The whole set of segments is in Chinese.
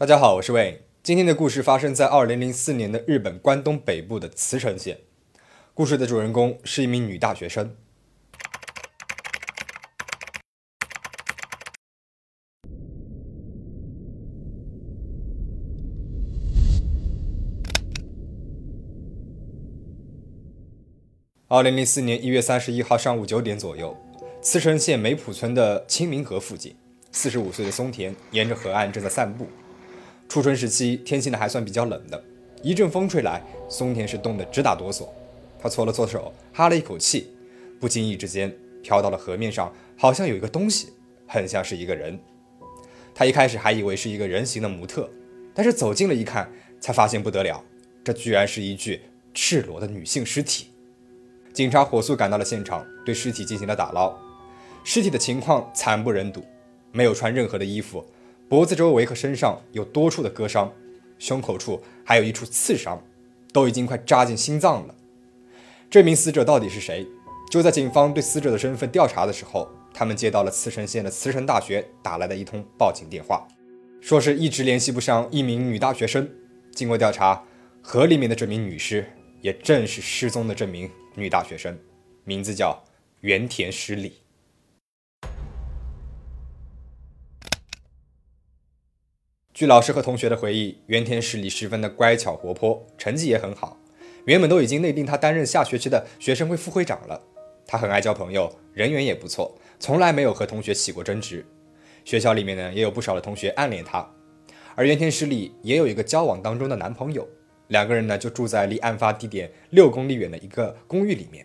大家好，我是魏。今天的故事发生在二零零四年的日本关东北部的茨城县。故事的主人公是一名女大学生。二零零四年一月三十一号上午九点左右，茨城县梅浦村的清明河附近，四十五岁的松田沿着河岸正在散步。初春时期，天气呢还算比较冷的，一阵风吹来，松田是冻得直打哆嗦。他搓了搓手，哈了一口气，不经意之间飘到了河面上，好像有一个东西，很像是一个人。他一开始还以为是一个人形的模特，但是走近了一看，才发现不得了，这居然是一具赤裸的女性尸体。警察火速赶到了现场，对尸体进行了打捞。尸体的情况惨不忍睹，没有穿任何的衣服，脖子周围和身上有多处的割伤，胸口处还有一处刺伤，都已经快扎进心脏了。这名死者到底是谁？就在警方对死者的身份调查的时候，他们接到了茨城县的茨城大学打来的一通报警电话，说是一直联系不上一名女大学生。经过调查，河里面的这名女尸也正是失踪的这名。女大学生，名字叫原田诗里。据老师和同学的回忆，原田诗里十分的乖巧活泼，成绩也很好。原本都已经内定他担任下学期的学生会副会长了。他很爱交朋友，人缘也不错，从来没有和同学起过争执。学校里面呢，也有不少的同学暗恋他。而原田诗里也有一个交往当中的男朋友。两个人呢就住在离案发地点六公里远的一个公寓里面，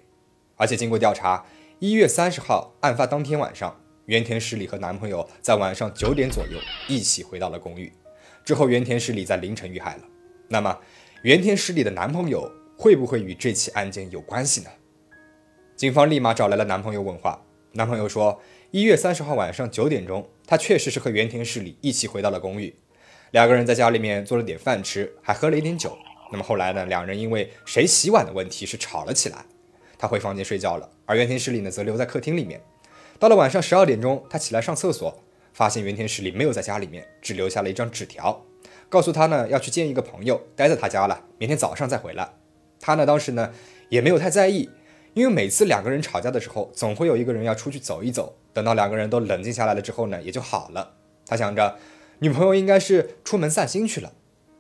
而且经过调查，一月三十号案发当天晚上，原田十里和男朋友在晚上九点左右一起回到了公寓，之后原田十里在凌晨遇害了。那么，原田十里的男朋友会不会与这起案件有关系呢？警方立马找来了男朋友问话，男朋友说，一月三十号晚上九点钟，他确实是和原田十里一起回到了公寓，两个人在家里面做了点饭吃，还喝了一点酒。那么后来呢？两人因为谁洗碗的问题是吵了起来。他回房间睡觉了，而原田实里呢则留在客厅里面。到了晚上十二点钟，他起来上厕所，发现原田实里没有在家里面，只留下了一张纸条，告诉他呢要去见一个朋友，待在他家了，明天早上再回来。他呢当时呢也没有太在意，因为每次两个人吵架的时候，总会有一个人要出去走一走，等到两个人都冷静下来了之后呢，也就好了。他想着女朋友应该是出门散心去了。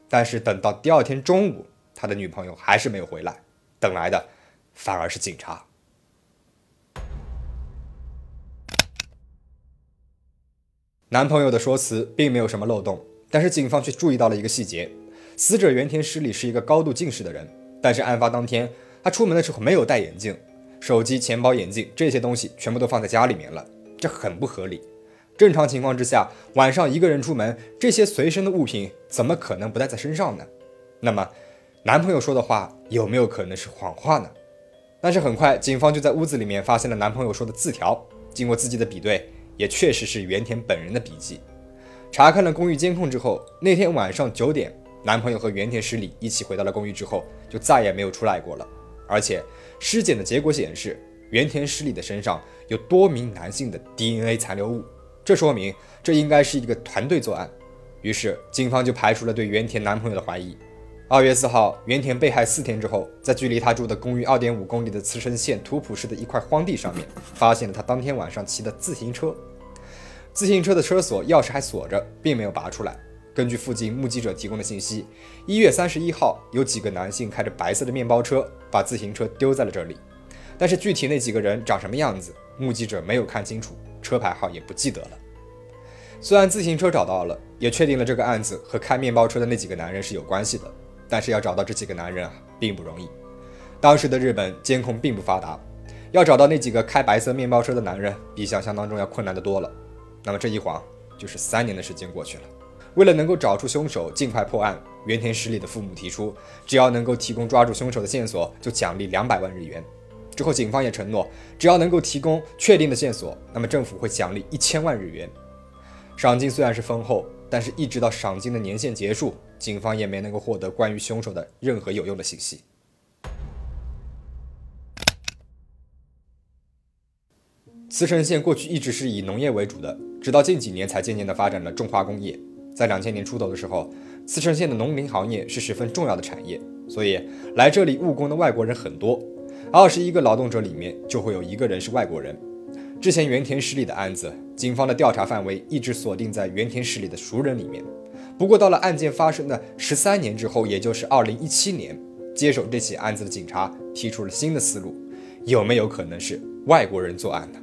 但是等到第二天中午，他的女朋友还是没有回来，等来的反而是警察。男朋友的说辞并没有什么漏洞，但是警方却注意到了一个细节：死者原田诗里是一个高度近视的人，但是案发当天他出门的时候没有戴眼镜，手机、钱包、眼镜这些东西全部都放在家里面了，这很不合理。正常情况之下，晚上一个人出门，这些随身的物品怎么可能不带在身上呢？那么，男朋友说的话有没有可能是谎话呢？但是很快，警方就在屋子里面发现了男朋友说的字条，经过字迹的比对，也确实是原田本人的笔迹。查看了公寓监控之后，那天晚上九点，男朋友和原田十里一起回到了公寓之后，就再也没有出来过了。而且，尸检的结果显示，原田十里的身上有多名男性的 DNA 残留物。这说明这应该是一个团队作案，于是警方就排除了对原田男朋友的怀疑。二月四号，原田被害四天之后，在距离他住的公寓二点五公里的茨城县图浦市的一块荒地上面，发现了他当天晚上骑的自行车。自行车的车锁钥匙还锁着，并没有拔出来。根据附近目击者提供的信息，一月三十一号有几个男性开着白色的面包车把自行车丢在了这里，但是具体那几个人长什么样子，目击者没有看清楚。车牌号也不记得了。虽然自行车找到了，也确定了这个案子和开面包车的那几个男人是有关系的，但是要找到这几个男人啊，并不容易。当时的日本监控并不发达，要找到那几个开白色面包车的男人，比想象当中要困难的多了。那么这一晃就是三年的时间过去了。为了能够找出凶手，尽快破案，原田实里的父母提出，只要能够提供抓住凶手的线索，就奖励两百万日元。之后，警方也承诺，只要能够提供确定的线索，那么政府会奖励一千万日元。赏金虽然是丰厚，但是一直到赏金的年限结束，警方也没能够获得关于凶手的任何有用的信息。茨城县过去一直是以农业为主的，直到近几年才渐渐的发展了重化工业。在两千年出头的时候，茨城县的农林行业是十分重要的产业，所以来这里务工的外国人很多。二十一个劳动者里面就会有一个人是外国人。之前原田市里的案子，警方的调查范围一直锁定在原田市里的熟人里面。不过到了案件发生的十三年之后，也就是二零一七年，接手这起案子的警察提出了新的思路：有没有可能是外国人作案呢？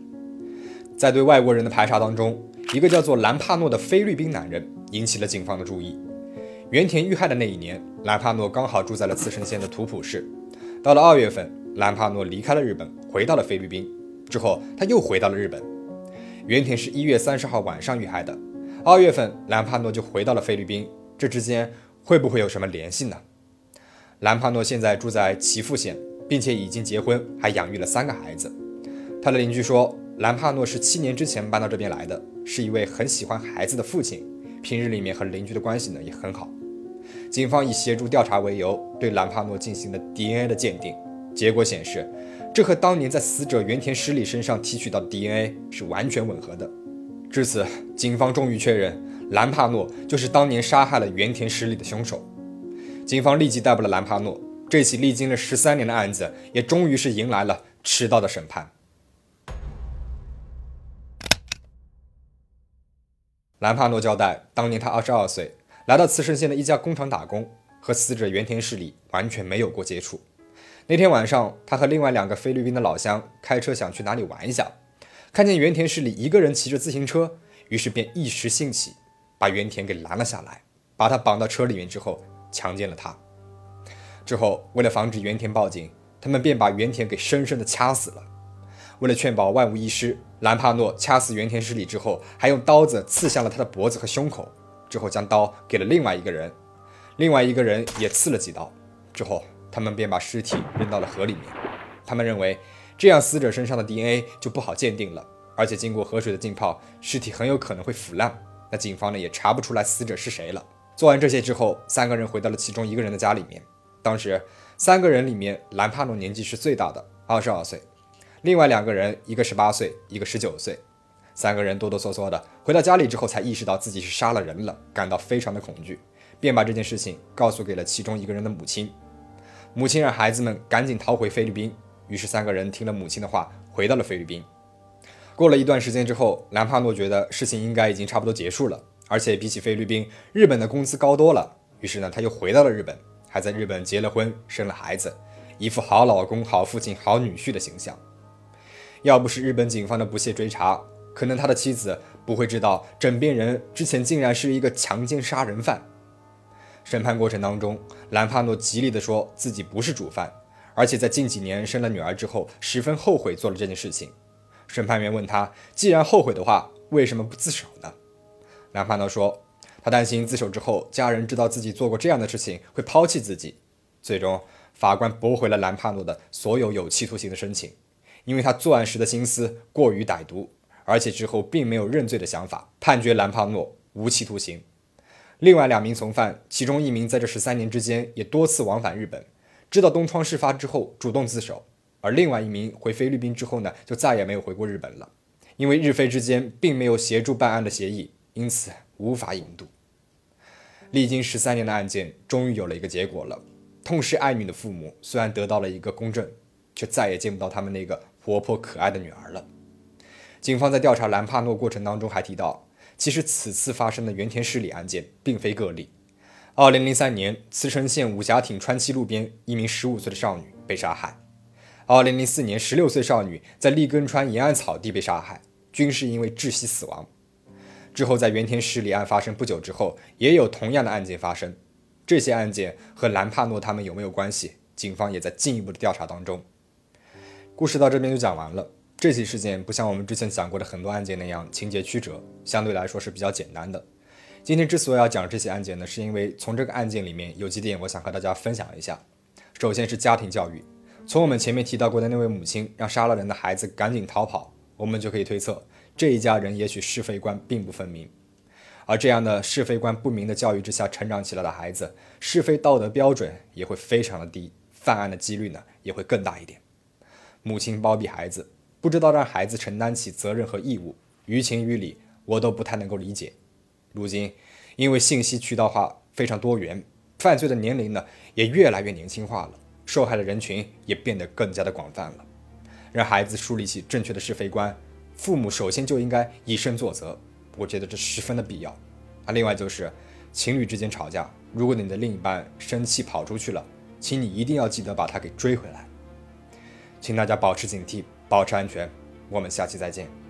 在对外国人的排查当中，一个叫做兰帕诺的菲律宾男人引起了警方的注意。原田遇害的那一年，兰帕诺刚好住在了茨城县的图浦市。到了二月份，兰帕诺离开了日本，回到了菲律宾。之后，他又回到了日本。原田是一月三十号晚上遇害的。二月份，兰帕诺就回到了菲律宾。这之间会不会有什么联系呢？兰帕诺现在住在岐阜县，并且已经结婚，还养育了三个孩子。他的邻居说，兰帕诺是七年之前搬到这边来的，是一位很喜欢孩子的父亲。平日里面和邻居的关系呢也很好。警方以协助调查为由，对兰帕诺进行了 DNA 的鉴定，结果显示，这和当年在死者原田诗里身上提取到的 DNA 是完全吻合的。至此，警方终于确认兰帕诺就是当年杀害了原田诗里的凶手。警方立即逮捕了兰帕诺，这起历经了十三年的案子也终于是迎来了迟到的审判。兰帕诺交代，当年他二十二岁，来到茨城县的一家工厂打工，和死者原田市里完全没有过接触。那天晚上，他和另外两个菲律宾的老乡开车想去哪里玩一下，看见原田市里一个人骑着自行车，于是便一时兴起，把原田给拦了下来，把他绑到车里面之后强奸了他。之后，为了防止原田报警，他们便把原田给深深的掐死了。为了确保万无一失，兰帕诺掐死原田市里之后，还用刀子刺向了他的脖子和胸口，之后将刀给了另外一个人，另外一个人也刺了几刀，之后他们便把尸体扔到了河里面。他们认为这样死者身上的 DNA 就不好鉴定了，而且经过河水的浸泡，尸体很有可能会腐烂。那警方呢也查不出来死者是谁了。做完这些之后，三个人回到了其中一个人的家里面。当时三个人里面，兰帕诺年纪是最大的，二十二岁。另外两个人，一个十八岁，一个十九岁，三个人哆哆嗦嗦的回到家里之后，才意识到自己是杀了人了，感到非常的恐惧，便把这件事情告诉给了其中一个人的母亲。母亲让孩子们赶紧逃回菲律宾，于是三个人听了母亲的话，回到了菲律宾。过了一段时间之后，兰帕诺觉得事情应该已经差不多结束了，而且比起菲律宾，日本的工资高多了，于是呢，他又回到了日本，还在日本结了婚，生了孩子，一副好老公、好父亲、好女婿的形象。要不是日本警方的不懈追查，可能他的妻子不会知道枕边人之前竟然是一个强奸杀人犯。审判过程当中，兰帕诺极力地说自己不是主犯，而且在近几年生了女儿之后，十分后悔做了这件事情。审判员问他，既然后悔的话，为什么不自首呢？兰帕诺说，他担心自首之后，家人知道自己做过这样的事情，会抛弃自己。最终，法官驳回了兰帕诺的所有有期徒刑的申请。因为他作案时的心思过于歹毒，而且之后并没有认罪的想法，判决兰帕诺无期徒刑。另外两名从犯，其中一名在这十三年之间也多次往返日本，知道东窗事发之后主动自首，而另外一名回菲律宾之后呢，就再也没有回过日本了。因为日菲之间并没有协助办案的协议，因此无法引渡。历经十三年的案件，终于有了一个结果了。痛失爱女的父母虽然得到了一个公正，却再也见不到他们那个。活泼可爱的女儿了。警方在调查兰帕诺过程当中还提到，其实此次发生的原田失礼案件并非个例。二零零三年，茨城县武甲町川崎路边，一名十五岁的少女被杀害。二零零四年，十六岁少女在立根川沿岸草地被杀害，均是因为窒息死亡。之后，在原田失礼案发生不久之后，也有同样的案件发生。这些案件和兰帕诺他们有没有关系？警方也在进一步的调查当中。故事到这边就讲完了。这起事件不像我们之前讲过的很多案件那样情节曲折，相对来说是比较简单的。今天之所以要讲这起案件呢，是因为从这个案件里面有几点我想和大家分享一下。首先是家庭教育，从我们前面提到过的那位母亲让杀了人的孩子赶紧逃跑，我们就可以推测这一家人也许是非观并不分明。而这样的是非观不明的教育之下成长起来的孩子，是非道德标准也会非常的低，犯案的几率呢也会更大一点。母亲包庇孩子，不知道让孩子承担起责任和义务，于情于理，我都不太能够理解。如今因为信息渠道化非常多元，犯罪的年龄呢也越来越年轻化了，受害的人群也变得更加的广泛了。让孩子树立起正确的是非观，父母首先就应该以身作则，我觉得这十分的必要。啊，另外就是情侣之间吵架，如果你的另一半生气跑出去了，请你一定要记得把他给追回来。请大家保持警惕，保持安全。我们下期再见。